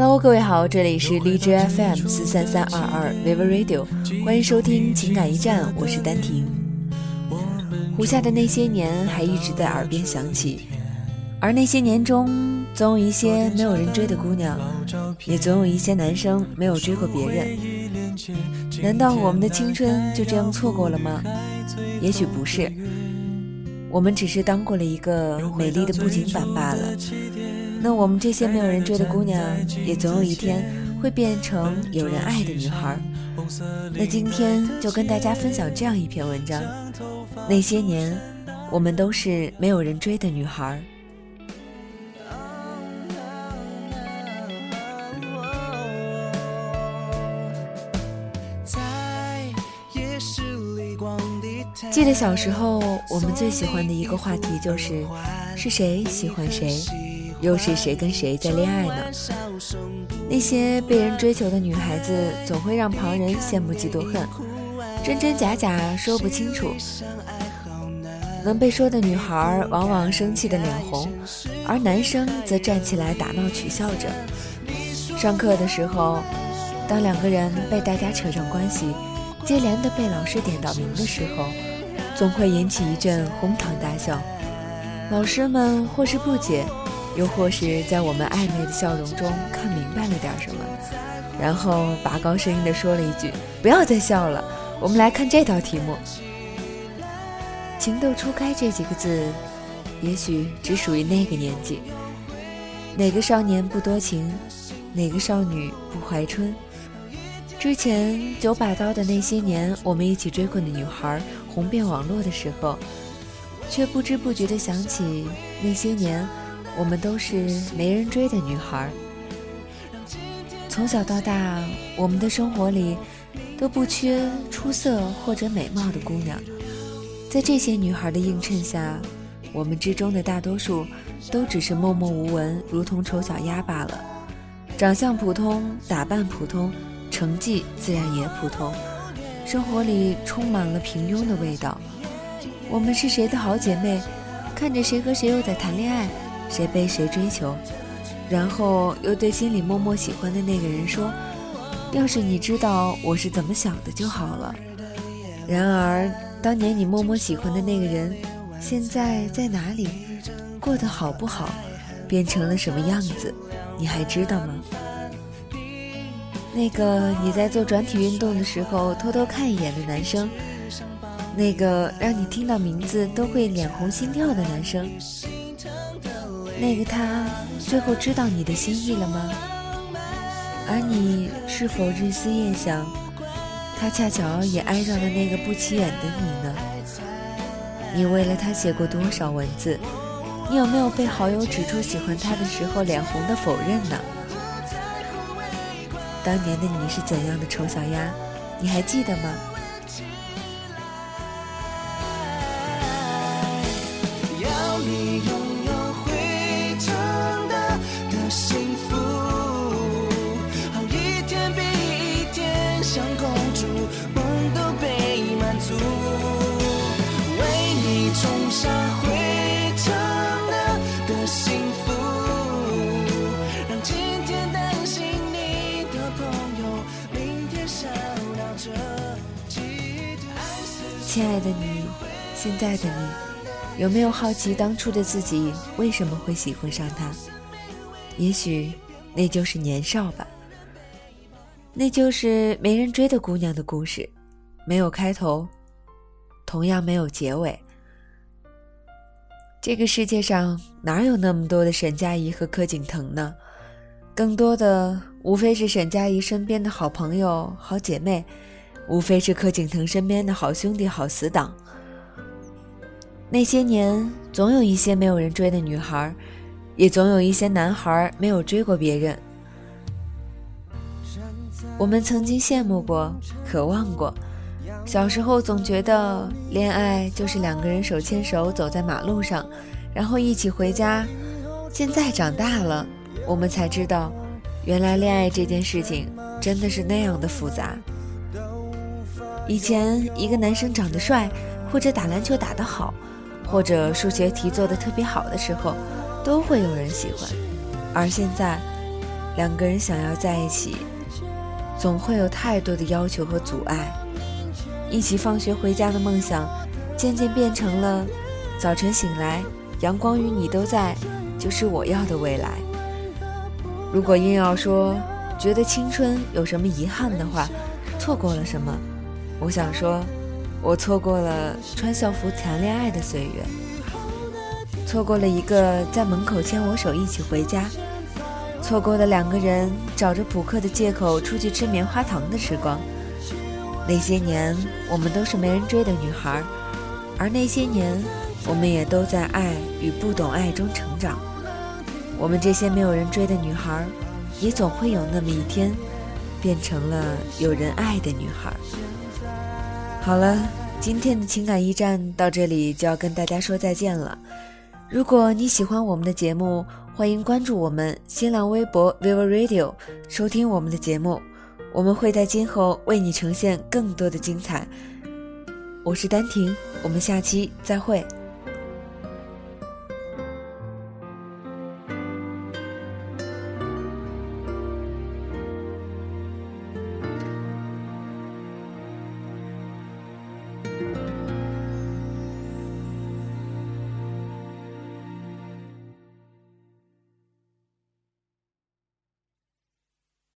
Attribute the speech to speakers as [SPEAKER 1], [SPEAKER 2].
[SPEAKER 1] Hello，各位好，这里是荔枝 FM 四三三二二 Vivo Radio，欢迎收听情感驿站，我是丹婷。胡夏的那些年还一直在耳边响起，而那些年中，总有一些没有人追的姑娘，也总有一些男生没有追过别人。难道我们的青春就这样错过了吗？也许不是，我们只是当过了一个美丽的布景板罢了。那我们这些没有人追的姑娘，也总有一天会变成有人爱的女孩。那今天就跟大家分享这样一篇文章：那些年，我们都是没有人追的女孩。记得小时候，我们最喜欢的一个话题就是，是谁喜欢谁。又是谁跟谁在恋爱呢？那些被人追求的女孩子，总会让旁人羡慕嫉妒恨，真真假假说不清楚。能被说的女孩，往往生气的脸红，而男生则站起来打闹取笑着。上课的时候，当两个人被大家扯上关系，接连的被老师点到名的时候，总会引起一阵哄堂大笑。老师们或是不解。又或是在我们暧昧的笑容中看明白了点什么，然后拔高声音地说了一句：“不要再笑了，我们来看这道题目。”“情窦初开”这几个字，也许只属于那个年纪。哪个少年不多情？哪个少女不怀春？之前九把刀的那些年，我们一起追过的女孩红遍网络的时候，却不知不觉地想起那些年。我们都是没人追的女孩，从小到大，我们的生活里都不缺出色或者美貌的姑娘。在这些女孩的映衬下，我们之中的大多数都只是默默无闻，如同丑小鸭罢了。长相普通，打扮普通，成绩自然也普通，生活里充满了平庸的味道。我们是谁的好姐妹？看着谁和谁又在谈恋爱。谁被谁追求，然后又对心里默默喜欢的那个人说：“要是你知道我是怎么想的就好了。”然而，当年你默默喜欢的那个人，现在在哪里，过得好不好，变成了什么样子，你还知道吗？那个你在做转体运动的时候偷偷看一眼的男生，那个让你听到名字都会脸红心跳的男生。那个他最后知道你的心意了吗？而你是否日思夜想，他恰巧也爱上了那个不起眼的你呢？你为了他写过多少文字？你有没有被好友指出喜欢他的时候脸红的否认呢？当年的你是怎样的丑小鸭？你还记得吗？要你亲爱的你，现在的你，有没有好奇当初的自己为什么会喜欢上他？也许那就是年少吧。那就是没人追的姑娘的故事，没有开头，同样没有结尾。这个世界上哪有那么多的沈佳宜和柯景腾呢？更多的无非是沈佳宜身边的好朋友、好姐妹。无非是柯景腾身边的好兄弟、好死党。那些年，总有一些没有人追的女孩，也总有一些男孩没有追过别人。我们曾经羡慕过、渴望过。小时候总觉得恋爱就是两个人手牵手走在马路上，然后一起回家。现在长大了，我们才知道，原来恋爱这件事情真的是那样的复杂。以前一个男生长得帅，或者打篮球打得好，或者数学题做得特别好的时候，都会有人喜欢。而现在，两个人想要在一起，总会有太多的要求和阻碍。一起放学回家的梦想，渐渐变成了早晨醒来，阳光与你都在，就是我要的未来。如果硬要说觉得青春有什么遗憾的话，错过了什么？我想说，我错过了穿校服谈恋爱的岁月，错过了一个在门口牵我手一起回家，错过了两个人找着补课的借口出去吃棉花糖的时光。那些年，我们都是没人追的女孩，而那些年，我们也都在爱与不懂爱中成长。我们这些没有人追的女孩，也总会有那么一天，变成了有人爱的女孩。好了，今天的情感驿站到这里就要跟大家说再见了。如果你喜欢我们的节目，欢迎关注我们新浪微博 vivo radio，收听我们的节目。我们会在今后为你呈现更多的精彩。我是丹婷，我们下期再会。